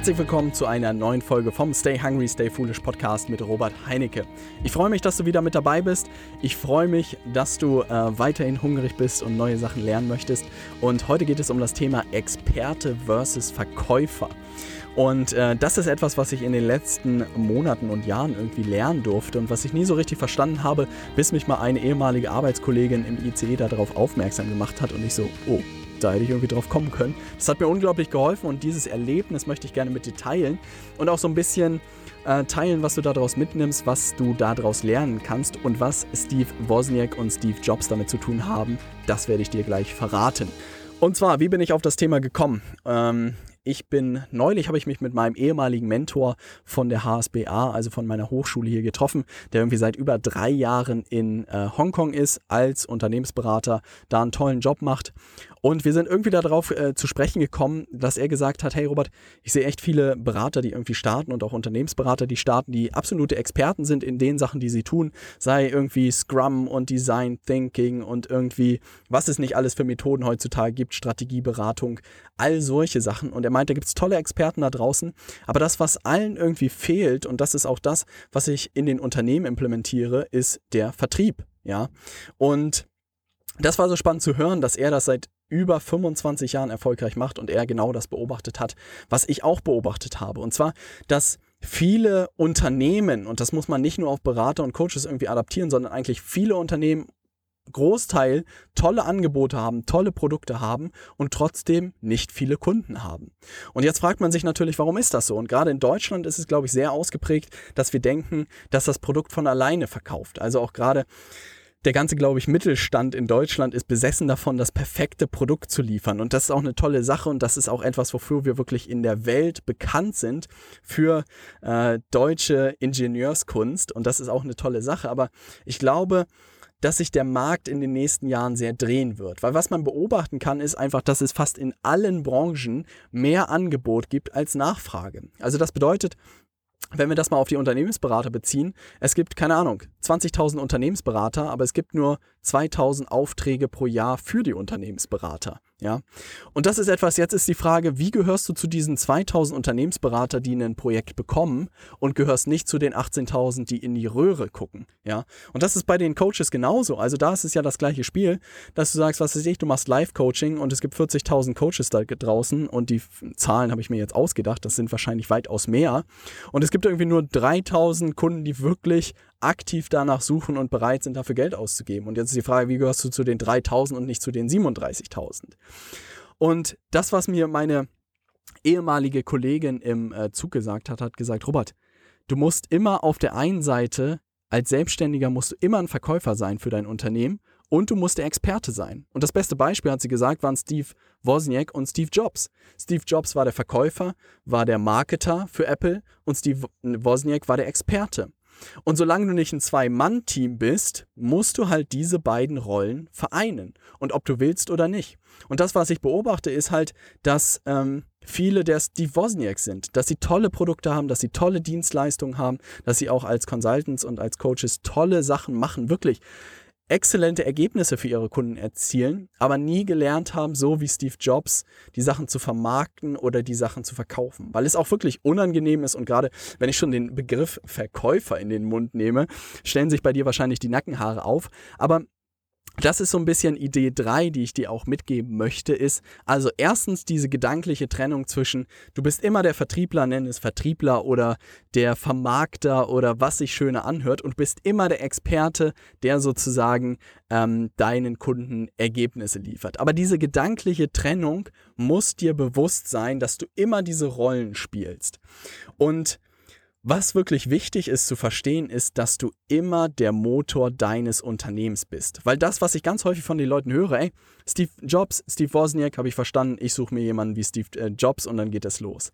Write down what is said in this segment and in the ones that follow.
Herzlich willkommen zu einer neuen Folge vom Stay Hungry, Stay Foolish Podcast mit Robert Heinecke. Ich freue mich, dass du wieder mit dabei bist. Ich freue mich, dass du äh, weiterhin hungrig bist und neue Sachen lernen möchtest. Und heute geht es um das Thema Experte versus Verkäufer. Und äh, das ist etwas, was ich in den letzten Monaten und Jahren irgendwie lernen durfte und was ich nie so richtig verstanden habe, bis mich mal eine ehemalige Arbeitskollegin im ICE darauf aufmerksam gemacht hat und ich so, oh, da hätte ich irgendwie drauf kommen können. Das hat mir unglaublich geholfen und dieses Erlebnis möchte ich gerne mit dir teilen und auch so ein bisschen äh, teilen, was du daraus mitnimmst, was du daraus lernen kannst und was Steve Wozniak und Steve Jobs damit zu tun haben. Das werde ich dir gleich verraten. Und zwar, wie bin ich auf das Thema gekommen? Ähm, ich bin neulich habe ich mich mit meinem ehemaligen Mentor von der HSBA, also von meiner Hochschule hier getroffen, der irgendwie seit über drei Jahren in äh, Hongkong ist, als Unternehmensberater, da einen tollen Job macht und wir sind irgendwie darauf äh, zu sprechen gekommen, dass er gesagt hat, hey Robert, ich sehe echt viele Berater, die irgendwie starten und auch Unternehmensberater, die starten, die absolute Experten sind in den Sachen, die sie tun, sei irgendwie Scrum und Design Thinking und irgendwie, was es nicht alles für Methoden heutzutage gibt, Strategieberatung, all solche Sachen. Und er meint, da gibt es tolle Experten da draußen, aber das, was allen irgendwie fehlt, und das ist auch das, was ich in den Unternehmen implementiere, ist der Vertrieb. Ja, und das war so spannend zu hören, dass er das seit über 25 Jahren erfolgreich macht und er genau das beobachtet hat, was ich auch beobachtet habe. Und zwar, dass viele Unternehmen, und das muss man nicht nur auf Berater und Coaches irgendwie adaptieren, sondern eigentlich viele Unternehmen Großteil tolle Angebote haben, tolle Produkte haben und trotzdem nicht viele Kunden haben. Und jetzt fragt man sich natürlich, warum ist das so? Und gerade in Deutschland ist es, glaube ich, sehr ausgeprägt, dass wir denken, dass das Produkt von alleine verkauft. Also auch gerade der ganze, glaube ich, Mittelstand in Deutschland ist besessen davon, das perfekte Produkt zu liefern. Und das ist auch eine tolle Sache und das ist auch etwas, wofür wir wirklich in der Welt bekannt sind für äh, deutsche Ingenieurskunst. Und das ist auch eine tolle Sache. Aber ich glaube, dass sich der Markt in den nächsten Jahren sehr drehen wird. Weil was man beobachten kann, ist einfach, dass es fast in allen Branchen mehr Angebot gibt als Nachfrage. Also das bedeutet, wenn wir das mal auf die Unternehmensberater beziehen, es gibt, keine Ahnung, 20.000 Unternehmensberater, aber es gibt nur 2.000 Aufträge pro Jahr für die Unternehmensberater. Ja, und das ist etwas, jetzt ist die Frage, wie gehörst du zu diesen 2000 Unternehmensberater, die ein Projekt bekommen und gehörst nicht zu den 18.000, die in die Röhre gucken. Ja, und das ist bei den Coaches genauso. Also da ist es ja das gleiche Spiel, dass du sagst, was weiß ich, du machst Live-Coaching und es gibt 40.000 Coaches da draußen und die Zahlen habe ich mir jetzt ausgedacht, das sind wahrscheinlich weitaus mehr. Und es gibt irgendwie nur 3.000 Kunden, die wirklich aktiv danach suchen und bereit sind, dafür Geld auszugeben. Und jetzt ist die Frage, wie gehörst du zu den 3000 und nicht zu den 37.000? Und das, was mir meine ehemalige Kollegin im äh, Zug gesagt hat, hat gesagt, Robert, du musst immer auf der einen Seite, als Selbstständiger musst du immer ein Verkäufer sein für dein Unternehmen und du musst der Experte sein. Und das beste Beispiel, hat sie gesagt, waren Steve Wozniak und Steve Jobs. Steve Jobs war der Verkäufer, war der Marketer für Apple und Steve Wozniak war der Experte. Und solange du nicht ein Zwei-Mann-Team bist, musst du halt diese beiden Rollen vereinen. Und ob du willst oder nicht. Und das, was ich beobachte, ist halt, dass ähm, viele der Steve Wozniaks sind, dass sie tolle Produkte haben, dass sie tolle Dienstleistungen haben, dass sie auch als Consultants und als Coaches tolle Sachen machen. Wirklich exzellente Ergebnisse für ihre Kunden erzielen, aber nie gelernt haben, so wie Steve Jobs, die Sachen zu vermarkten oder die Sachen zu verkaufen. Weil es auch wirklich unangenehm ist und gerade wenn ich schon den Begriff Verkäufer in den Mund nehme, stellen sich bei dir wahrscheinlich die Nackenhaare auf. Aber das ist so ein bisschen Idee 3, die ich dir auch mitgeben möchte, ist also erstens diese gedankliche Trennung zwischen, du bist immer der Vertriebler, nenn es Vertriebler oder der Vermarkter oder was sich schöner anhört und bist immer der Experte, der sozusagen ähm, deinen Kunden Ergebnisse liefert. Aber diese gedankliche Trennung muss dir bewusst sein, dass du immer diese Rollen spielst. Und was wirklich wichtig ist zu verstehen, ist, dass du immer der Motor deines Unternehmens bist. Weil das, was ich ganz häufig von den Leuten höre, ey, Steve Jobs, Steve Wozniak, habe ich verstanden, ich suche mir jemanden wie Steve äh, Jobs und dann geht es los.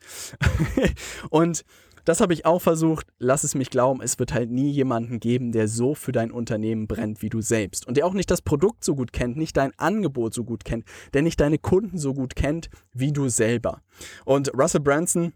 und das habe ich auch versucht. Lass es mich glauben, es wird halt nie jemanden geben, der so für dein Unternehmen brennt wie du selbst. Und der auch nicht das Produkt so gut kennt, nicht dein Angebot so gut kennt, der nicht deine Kunden so gut kennt wie du selber. Und Russell Branson,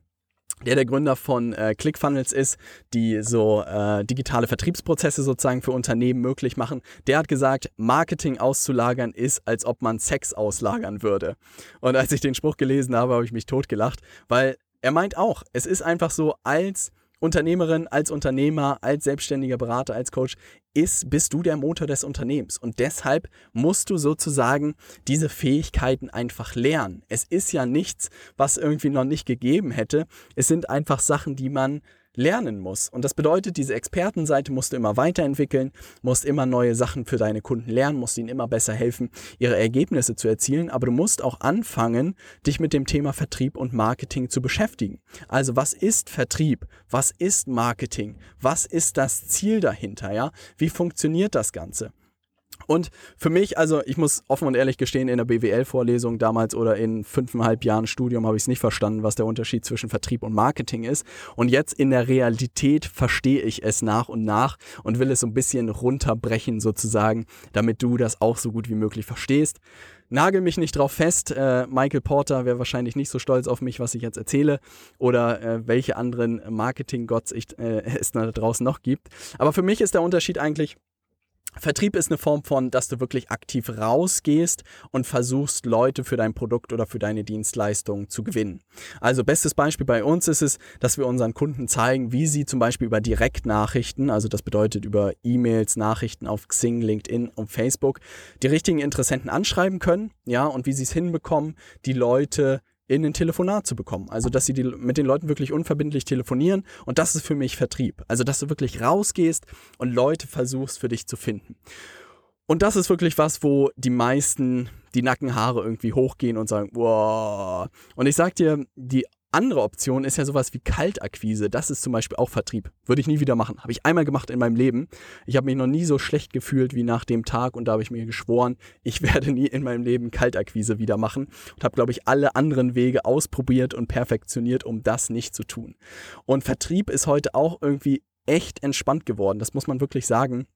der der Gründer von äh, ClickFunnels ist, die so äh, digitale Vertriebsprozesse sozusagen für Unternehmen möglich machen. Der hat gesagt, Marketing auszulagern ist, als ob man Sex auslagern würde. Und als ich den Spruch gelesen habe, habe ich mich totgelacht, weil er meint auch, es ist einfach so, als Unternehmerin, als Unternehmer, als selbstständiger Berater, als Coach, ist, bist du der Motor des Unternehmens. Und deshalb musst du sozusagen diese Fähigkeiten einfach lernen. Es ist ja nichts, was irgendwie noch nicht gegeben hätte. Es sind einfach Sachen, die man lernen muss. Und das bedeutet, diese Expertenseite musst du immer weiterentwickeln, musst immer neue Sachen für deine Kunden lernen, musst ihnen immer besser helfen, ihre Ergebnisse zu erzielen. Aber du musst auch anfangen, dich mit dem Thema Vertrieb und Marketing zu beschäftigen. Also was ist Vertrieb? Was ist Marketing? Was ist das Ziel dahinter? Ja? Wie funktioniert das Ganze? Und für mich, also ich muss offen und ehrlich gestehen, in der BWL-Vorlesung damals oder in fünfeinhalb Jahren Studium habe ich es nicht verstanden, was der Unterschied zwischen Vertrieb und Marketing ist. Und jetzt in der Realität verstehe ich es nach und nach und will es so ein bisschen runterbrechen sozusagen, damit du das auch so gut wie möglich verstehst. Nagel mich nicht drauf fest. Äh, Michael Porter wäre wahrscheinlich nicht so stolz auf mich, was ich jetzt erzähle oder äh, welche anderen Marketing-Gods äh, es da draußen noch gibt. Aber für mich ist der Unterschied eigentlich, Vertrieb ist eine Form von, dass du wirklich aktiv rausgehst und versuchst, Leute für dein Produkt oder für deine Dienstleistung zu gewinnen. Also bestes Beispiel bei uns ist es, dass wir unseren Kunden zeigen, wie sie zum Beispiel über Direktnachrichten, also das bedeutet über E-Mails, Nachrichten auf Xing, LinkedIn und Facebook, die richtigen Interessenten anschreiben können, ja, und wie sie es hinbekommen, die Leute in ein Telefonat zu bekommen. Also, dass sie die, mit den Leuten wirklich unverbindlich telefonieren. Und das ist für mich Vertrieb. Also, dass du wirklich rausgehst und Leute versuchst für dich zu finden. Und das ist wirklich was, wo die meisten die Nackenhaare irgendwie hochgehen und sagen, wow. Und ich sag dir, die andere Option ist ja sowas wie Kaltakquise. Das ist zum Beispiel auch Vertrieb. Würde ich nie wieder machen. Habe ich einmal gemacht in meinem Leben. Ich habe mich noch nie so schlecht gefühlt wie nach dem Tag und da habe ich mir geschworen, ich werde nie in meinem Leben Kaltakquise wieder machen und habe, glaube ich, alle anderen Wege ausprobiert und perfektioniert, um das nicht zu tun. Und Vertrieb ist heute auch irgendwie echt entspannt geworden. Das muss man wirklich sagen.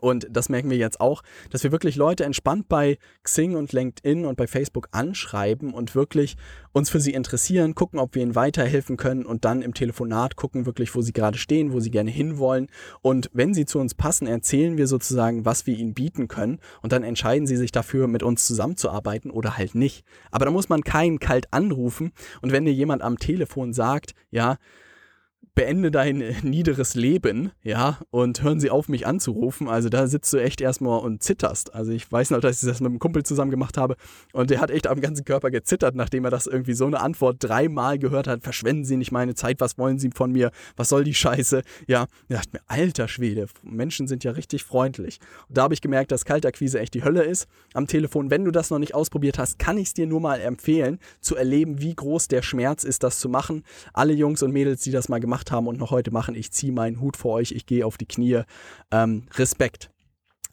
Und das merken wir jetzt auch, dass wir wirklich Leute entspannt bei Xing und LinkedIn und bei Facebook anschreiben und wirklich uns für sie interessieren, gucken, ob wir ihnen weiterhelfen können und dann im Telefonat gucken wirklich, wo sie gerade stehen, wo sie gerne hinwollen. Und wenn sie zu uns passen, erzählen wir sozusagen, was wir ihnen bieten können und dann entscheiden sie sich dafür, mit uns zusammenzuarbeiten oder halt nicht. Aber da muss man keinen kalt anrufen und wenn dir jemand am Telefon sagt, ja, beende dein niederes Leben, ja, und hören sie auf, mich anzurufen. Also da sitzt du echt erstmal und zitterst. Also ich weiß noch, dass ich das mit einem Kumpel zusammen gemacht habe und der hat echt am ganzen Körper gezittert, nachdem er das irgendwie so eine Antwort dreimal gehört hat. Verschwenden Sie nicht meine Zeit, was wollen Sie von mir? Was soll die Scheiße? Ja, er dachte mir, alter Schwede, Menschen sind ja richtig freundlich. Und da habe ich gemerkt, dass Kaltakquise echt die Hölle ist am Telefon. Wenn du das noch nicht ausprobiert hast, kann ich es dir nur mal empfehlen, zu erleben, wie groß der Schmerz ist, das zu machen. Alle Jungs und Mädels, die das mal gemacht gemacht haben und noch heute machen. Ich ziehe meinen Hut vor euch, ich gehe auf die Knie. Ähm, Respekt.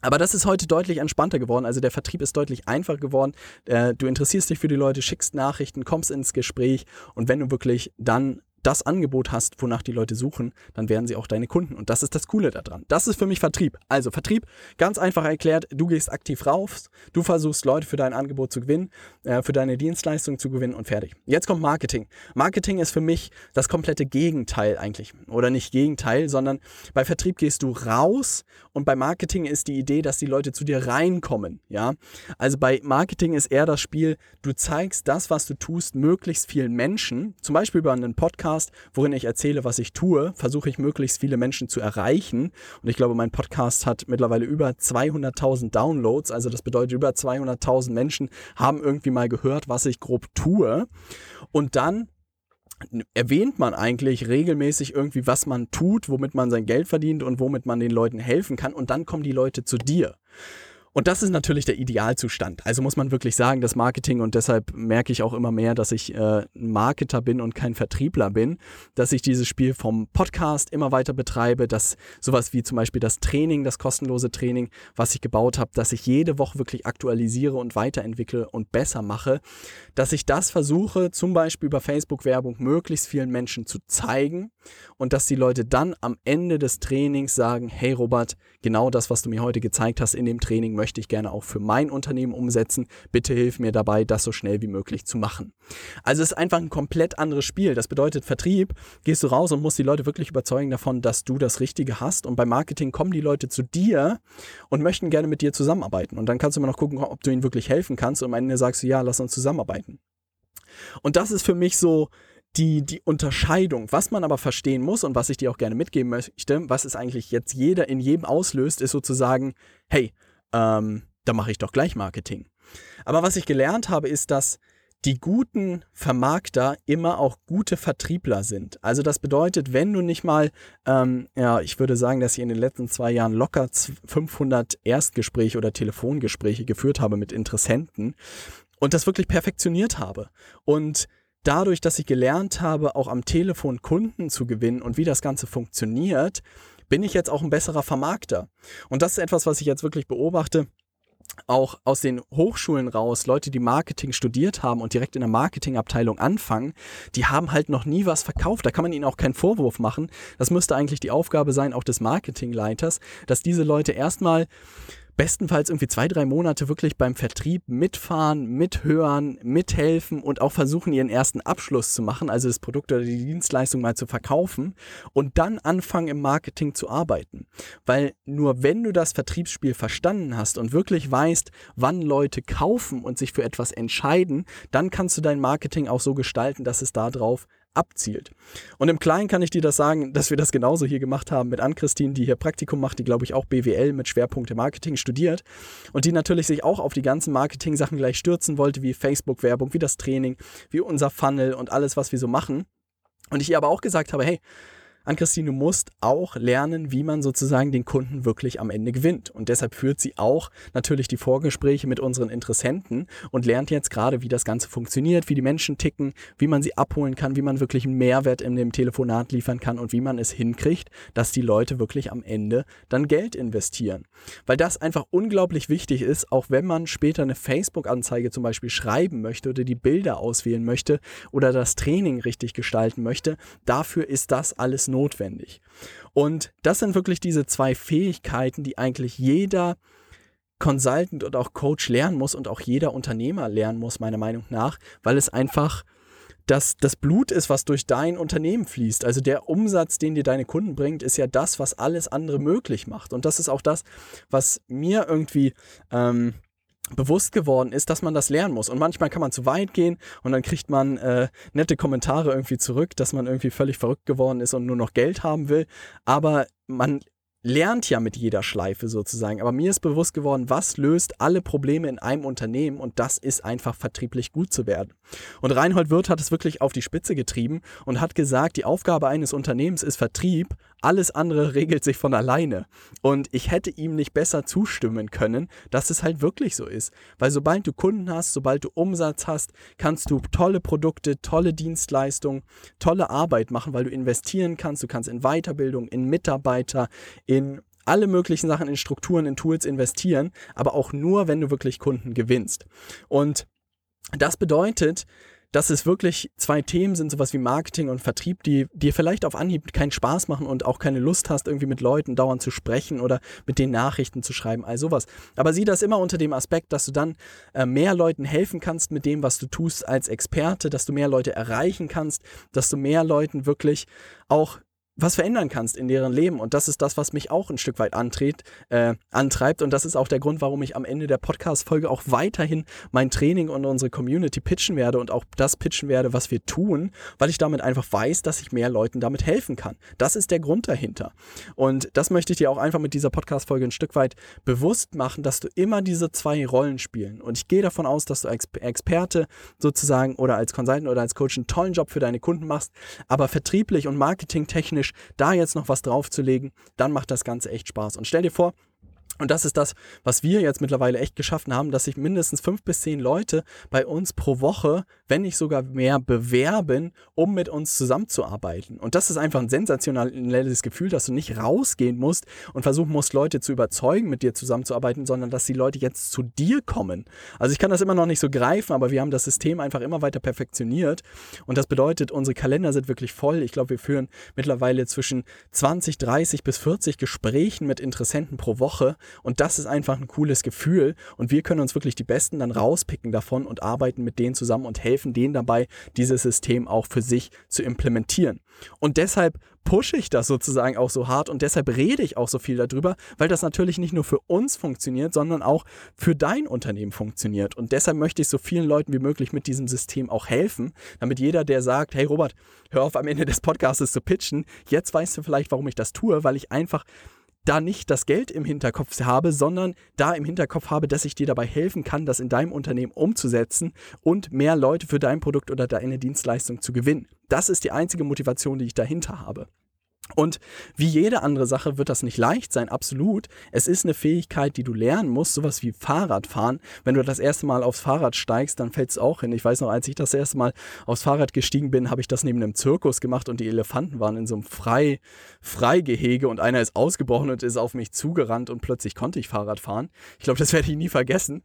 Aber das ist heute deutlich entspannter geworden. Also der Vertrieb ist deutlich einfacher geworden. Äh, du interessierst dich für die Leute, schickst Nachrichten, kommst ins Gespräch und wenn du wirklich dann das Angebot hast, wonach die Leute suchen, dann werden sie auch deine Kunden. Und das ist das Coole daran. Das ist für mich Vertrieb. Also Vertrieb, ganz einfach erklärt, du gehst aktiv raus, du versuchst Leute für dein Angebot zu gewinnen, äh, für deine Dienstleistung zu gewinnen und fertig. Jetzt kommt Marketing. Marketing ist für mich das komplette Gegenteil eigentlich. Oder nicht Gegenteil, sondern bei Vertrieb gehst du raus und bei Marketing ist die Idee, dass die Leute zu dir reinkommen. Ja? Also bei Marketing ist eher das Spiel, du zeigst das, was du tust, möglichst vielen Menschen, zum Beispiel über einen Podcast, Podcast, worin ich erzähle, was ich tue, versuche ich möglichst viele Menschen zu erreichen. Und ich glaube, mein Podcast hat mittlerweile über 200.000 Downloads. Also das bedeutet, über 200.000 Menschen haben irgendwie mal gehört, was ich grob tue. Und dann erwähnt man eigentlich regelmäßig irgendwie, was man tut, womit man sein Geld verdient und womit man den Leuten helfen kann. Und dann kommen die Leute zu dir. Und das ist natürlich der Idealzustand. Also muss man wirklich sagen, das Marketing und deshalb merke ich auch immer mehr, dass ich äh, Marketer bin und kein Vertriebler bin, dass ich dieses Spiel vom Podcast immer weiter betreibe, dass sowas wie zum Beispiel das Training, das kostenlose Training, was ich gebaut habe, dass ich jede Woche wirklich aktualisiere und weiterentwickle und besser mache, dass ich das versuche, zum Beispiel über Facebook-Werbung möglichst vielen Menschen zu zeigen und dass die Leute dann am Ende des Trainings sagen, hey Robert, genau das, was du mir heute gezeigt hast in dem Training, möchte ich gerne auch für mein Unternehmen umsetzen. Bitte hilf mir dabei, das so schnell wie möglich zu machen. Also es ist einfach ein komplett anderes Spiel. Das bedeutet Vertrieb, gehst du raus und musst die Leute wirklich überzeugen davon, dass du das Richtige hast. Und beim Marketing kommen die Leute zu dir und möchten gerne mit dir zusammenarbeiten. Und dann kannst du immer noch gucken, ob du ihnen wirklich helfen kannst. Und am Ende sagst du, ja, lass uns zusammenarbeiten. Und das ist für mich so die, die Unterscheidung, was man aber verstehen muss und was ich dir auch gerne mitgeben möchte, was es eigentlich jetzt jeder in jedem auslöst, ist sozusagen, hey, ähm, da mache ich doch gleich Marketing. Aber was ich gelernt habe, ist, dass die guten Vermarkter immer auch gute Vertriebler sind. Also das bedeutet, wenn du nicht mal, ähm, ja, ich würde sagen, dass ich in den letzten zwei Jahren locker 500 Erstgespräche oder Telefongespräche geführt habe mit Interessenten und das wirklich perfektioniert habe. Und dadurch, dass ich gelernt habe, auch am Telefon Kunden zu gewinnen und wie das Ganze funktioniert, bin ich jetzt auch ein besserer Vermarkter. Und das ist etwas, was ich jetzt wirklich beobachte auch aus den Hochschulen raus, Leute, die Marketing studiert haben und direkt in der Marketingabteilung anfangen, die haben halt noch nie was verkauft. Da kann man ihnen auch keinen Vorwurf machen. Das müsste eigentlich die Aufgabe sein, auch des Marketingleiters, dass diese Leute erstmal bestenfalls irgendwie zwei, drei Monate wirklich beim Vertrieb mitfahren, mithören, mithelfen und auch versuchen, ihren ersten Abschluss zu machen, also das Produkt oder die Dienstleistung mal zu verkaufen und dann anfangen im Marketing zu arbeiten. Weil nur wenn du das Vertriebsspiel verstanden hast und wirklich weißt, wann Leute kaufen und sich für etwas entscheiden, dann kannst du dein Marketing auch so gestalten, dass es darauf abzielt. Und im Kleinen kann ich dir das sagen, dass wir das genauso hier gemacht haben mit Ann-Christine, die hier Praktikum macht, die glaube ich auch BWL mit Schwerpunkte Marketing studiert und die natürlich sich auch auf die ganzen Marketing-Sachen gleich stürzen wollte, wie Facebook-Werbung, wie das Training, wie unser Funnel und alles, was wir so machen. Und ich ihr aber auch gesagt habe, hey, an Christine, du musst auch lernen, wie man sozusagen den Kunden wirklich am Ende gewinnt. Und deshalb führt sie auch natürlich die Vorgespräche mit unseren Interessenten und lernt jetzt gerade, wie das Ganze funktioniert, wie die Menschen ticken, wie man sie abholen kann, wie man wirklich einen Mehrwert in dem Telefonat liefern kann und wie man es hinkriegt, dass die Leute wirklich am Ende dann Geld investieren. Weil das einfach unglaublich wichtig ist, auch wenn man später eine Facebook-Anzeige zum Beispiel schreiben möchte oder die Bilder auswählen möchte oder das Training richtig gestalten möchte. Dafür ist das alles notwendig. Und das sind wirklich diese zwei Fähigkeiten, die eigentlich jeder Consultant und auch Coach lernen muss und auch jeder Unternehmer lernen muss, meiner Meinung nach, weil es einfach das, das Blut ist, was durch dein Unternehmen fließt. Also der Umsatz, den dir deine Kunden bringt, ist ja das, was alles andere möglich macht. Und das ist auch das, was mir irgendwie ähm, bewusst geworden ist, dass man das lernen muss. Und manchmal kann man zu weit gehen und dann kriegt man äh, nette Kommentare irgendwie zurück, dass man irgendwie völlig verrückt geworden ist und nur noch Geld haben will. Aber man lernt ja mit jeder Schleife sozusagen. Aber mir ist bewusst geworden, was löst alle Probleme in einem Unternehmen und das ist einfach vertrieblich gut zu werden. Und Reinhold Wirth hat es wirklich auf die Spitze getrieben und hat gesagt, die Aufgabe eines Unternehmens ist Vertrieb, alles andere regelt sich von alleine. Und ich hätte ihm nicht besser zustimmen können, dass es halt wirklich so ist. Weil sobald du Kunden hast, sobald du Umsatz hast, kannst du tolle Produkte, tolle Dienstleistungen, tolle Arbeit machen, weil du investieren kannst. Du kannst in Weiterbildung, in Mitarbeiter, in alle möglichen Sachen, in Strukturen, in Tools investieren, aber auch nur, wenn du wirklich Kunden gewinnst. Und das bedeutet, dass es wirklich zwei Themen sind, sowas wie Marketing und Vertrieb, die dir vielleicht auf Anhieb keinen Spaß machen und auch keine Lust hast, irgendwie mit Leuten dauernd zu sprechen oder mit den Nachrichten zu schreiben, all sowas. Aber sieh das immer unter dem Aspekt, dass du dann äh, mehr Leuten helfen kannst mit dem, was du tust als Experte, dass du mehr Leute erreichen kannst, dass du mehr Leuten wirklich auch was verändern kannst in deren Leben. Und das ist das, was mich auch ein Stück weit antreibt. Äh, antreibt. Und das ist auch der Grund, warum ich am Ende der Podcast-Folge auch weiterhin mein Training und unsere Community pitchen werde und auch das pitchen werde, was wir tun, weil ich damit einfach weiß, dass ich mehr Leuten damit helfen kann. Das ist der Grund dahinter. Und das möchte ich dir auch einfach mit dieser Podcast-Folge ein Stück weit bewusst machen, dass du immer diese zwei Rollen spielen. Und ich gehe davon aus, dass du als Experte sozusagen oder als Consultant oder als Coach einen tollen Job für deine Kunden machst, aber vertrieblich und marketingtechnisch Englisch, da jetzt noch was draufzulegen, dann macht das Ganze echt Spaß. Und stell dir vor, und das ist das, was wir jetzt mittlerweile echt geschaffen haben, dass sich mindestens fünf bis zehn Leute bei uns pro Woche, wenn nicht sogar mehr, bewerben, um mit uns zusammenzuarbeiten. Und das ist einfach ein sensationelles Gefühl, dass du nicht rausgehen musst und versuchen musst, Leute zu überzeugen, mit dir zusammenzuarbeiten, sondern dass die Leute jetzt zu dir kommen. Also ich kann das immer noch nicht so greifen, aber wir haben das System einfach immer weiter perfektioniert. Und das bedeutet, unsere Kalender sind wirklich voll. Ich glaube, wir führen mittlerweile zwischen 20, 30 bis 40 Gesprächen mit Interessenten pro Woche Und das ist einfach ein cooles Gefühl. Und wir können uns wirklich die Besten dann rauspicken davon und arbeiten mit denen zusammen und helfen denen dabei, dieses System auch für sich zu implementieren. Und deshalb pushe ich das sozusagen auch so hart und deshalb rede ich auch so viel darüber, weil das natürlich nicht nur für uns funktioniert, sondern auch für dein Unternehmen funktioniert. Und deshalb möchte ich so vielen Leuten wie möglich mit diesem System auch helfen, damit jeder, der sagt, hey Robert, hör auf am Ende des Podcasts zu pitchen, jetzt weißt du vielleicht, warum ich das tue, weil ich einfach da nicht das Geld im Hinterkopf habe, sondern da im Hinterkopf habe, dass ich dir dabei helfen kann, das in deinem Unternehmen umzusetzen und mehr Leute für dein Produkt oder deine Dienstleistung zu gewinnen. Das ist die einzige Motivation, die ich dahinter habe. Und wie jede andere Sache wird das nicht leicht sein, absolut. Es ist eine Fähigkeit, die du lernen musst, sowas wie Fahrradfahren. Wenn du das erste Mal aufs Fahrrad steigst, dann fällt es auch hin. Ich weiß noch, als ich das erste Mal aufs Fahrrad gestiegen bin, habe ich das neben einem Zirkus gemacht und die Elefanten waren in so einem Frei, Freigehege und einer ist ausgebrochen und ist auf mich zugerannt und plötzlich konnte ich Fahrrad fahren. Ich glaube, das werde ich nie vergessen.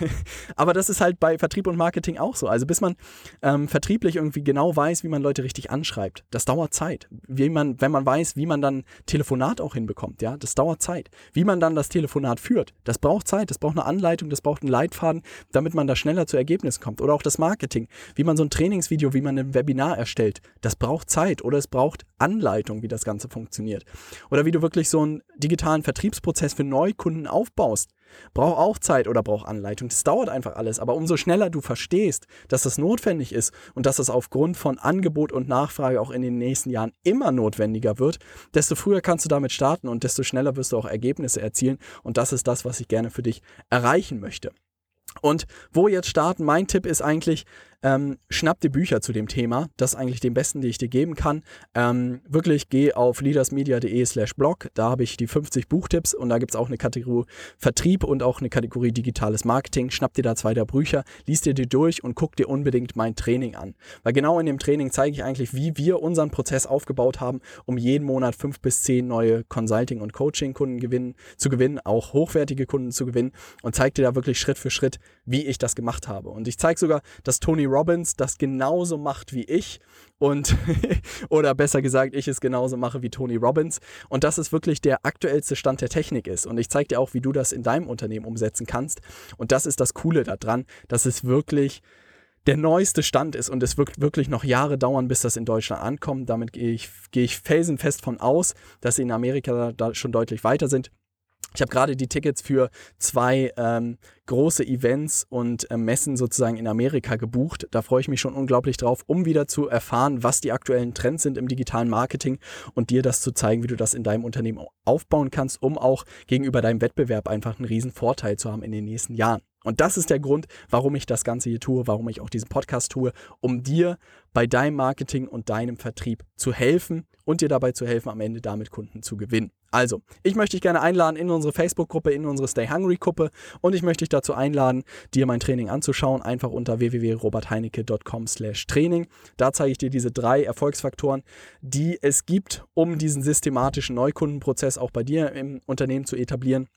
Aber das ist halt bei Vertrieb und Marketing auch so. Also bis man ähm, vertrieblich irgendwie genau weiß, wie man Leute richtig anschreibt, das dauert Zeit. Wie man, wenn man weiß, wie man dann Telefonat auch hinbekommt. Ja, das dauert Zeit. Wie man dann das Telefonat führt, das braucht Zeit, das braucht eine Anleitung, das braucht einen Leitfaden, damit man da schneller zu Ergebnissen kommt. Oder auch das Marketing, wie man so ein Trainingsvideo, wie man ein Webinar erstellt, das braucht Zeit oder es braucht Anleitung, wie das Ganze funktioniert. Oder wie du wirklich so einen digitalen Vertriebsprozess für Neukunden aufbaust. Braucht auch Zeit oder braucht Anleitung. Das dauert einfach alles. Aber umso schneller du verstehst, dass das notwendig ist und dass es aufgrund von Angebot und Nachfrage auch in den nächsten Jahren immer notwendiger wird, desto früher kannst du damit starten und desto schneller wirst du auch Ergebnisse erzielen. Und das ist das, was ich gerne für dich erreichen möchte. Und wo jetzt starten? Mein Tipp ist eigentlich, ähm, schnapp dir Bücher zu dem Thema. Das ist eigentlich den besten, die ich dir geben kann. Ähm, wirklich, geh auf leadersmedia.de slash blog. Da habe ich die 50 Buchtipps und da gibt es auch eine Kategorie Vertrieb und auch eine Kategorie digitales Marketing. Schnapp dir da zwei der Bücher, liest dir die durch und guck dir unbedingt mein Training an. Weil genau in dem Training zeige ich eigentlich, wie wir unseren Prozess aufgebaut haben, um jeden Monat fünf bis zehn neue Consulting- und Coaching-Kunden gewinnen, zu gewinnen, auch hochwertige Kunden zu gewinnen und zeige dir da wirklich Schritt für Schritt, wie ich das gemacht habe. Und ich zeige sogar, dass Tony Robbins das genauso macht wie ich und oder besser gesagt, ich es genauso mache wie Tony Robbins und dass es wirklich der aktuellste Stand der Technik ist und ich zeige dir auch, wie du das in deinem Unternehmen umsetzen kannst und das ist das coole daran, dass es wirklich der neueste Stand ist und es wird wirklich noch Jahre dauern, bis das in Deutschland ankommt. Damit gehe ich, gehe ich felsenfest von aus, dass sie in Amerika da schon deutlich weiter sind. Ich habe gerade die Tickets für zwei ähm, große Events und äh, Messen sozusagen in Amerika gebucht. Da freue ich mich schon unglaublich drauf, um wieder zu erfahren, was die aktuellen Trends sind im digitalen Marketing und dir das zu zeigen, wie du das in deinem Unternehmen aufbauen kannst, um auch gegenüber deinem Wettbewerb einfach einen riesen Vorteil zu haben in den nächsten Jahren. Und das ist der Grund, warum ich das Ganze hier tue, warum ich auch diesen Podcast tue, um dir bei deinem Marketing und deinem Vertrieb zu helfen und dir dabei zu helfen, am Ende damit Kunden zu gewinnen. Also, ich möchte dich gerne einladen in unsere Facebook-Gruppe, in unsere Stay Hungry-Gruppe und ich möchte dich dazu einladen, dir mein Training anzuschauen, einfach unter www.robertheinecke.com/training. Da zeige ich dir diese drei Erfolgsfaktoren, die es gibt, um diesen systematischen Neukundenprozess auch bei dir im Unternehmen zu etablieren.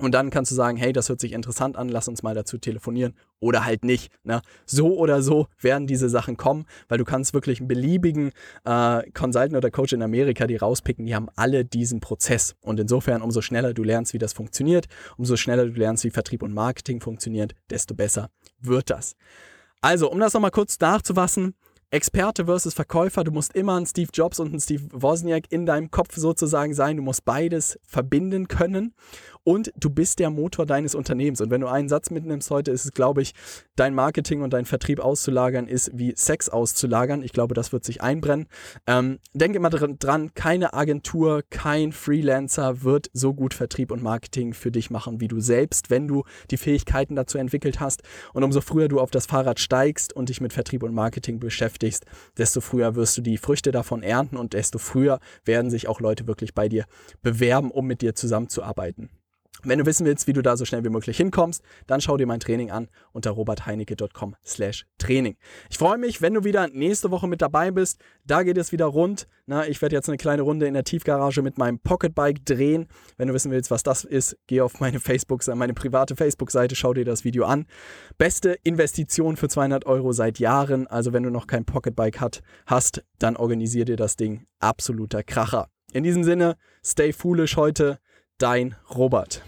Und dann kannst du sagen, hey, das hört sich interessant an, lass uns mal dazu telefonieren oder halt nicht. Ne? So oder so werden diese Sachen kommen, weil du kannst wirklich einen beliebigen äh, Consultant oder Coach in Amerika, die rauspicken, die haben alle diesen Prozess. Und insofern, umso schneller du lernst, wie das funktioniert, umso schneller du lernst, wie Vertrieb und Marketing funktioniert, desto besser wird das. Also, um das nochmal kurz nachzufassen, Experte versus Verkäufer, du musst immer ein Steve Jobs und ein Steve Wozniak in deinem Kopf sozusagen sein. Du musst beides verbinden können und du bist der Motor deines Unternehmens. Und wenn du einen Satz mitnimmst heute, ist es, glaube ich, dein Marketing und dein Vertrieb auszulagern ist wie Sex auszulagern. Ich glaube, das wird sich einbrennen. Ähm, denk immer dran, keine Agentur, kein Freelancer wird so gut Vertrieb und Marketing für dich machen wie du selbst, wenn du die Fähigkeiten dazu entwickelt hast. Und umso früher du auf das Fahrrad steigst und dich mit Vertrieb und Marketing beschäftigst, desto früher wirst du die Früchte davon ernten und desto früher werden sich auch Leute wirklich bei dir bewerben, um mit dir zusammenzuarbeiten. Wenn du wissen willst, wie du da so schnell wie möglich hinkommst, dann schau dir mein Training an unter robertheinecke.com slash Training. Ich freue mich, wenn du wieder nächste Woche mit dabei bist. Da geht es wieder rund. Na, ich werde jetzt eine kleine Runde in der Tiefgarage mit meinem Pocketbike drehen. Wenn du wissen willst, was das ist, geh auf meine Facebook, meine private Facebook-Seite, schau dir das Video an. Beste Investition für 200 Euro seit Jahren. Also wenn du noch kein Pocketbike hat, hast, dann organisier dir das Ding. Absoluter Kracher. In diesem Sinne, stay foolish heute. Dein Robert.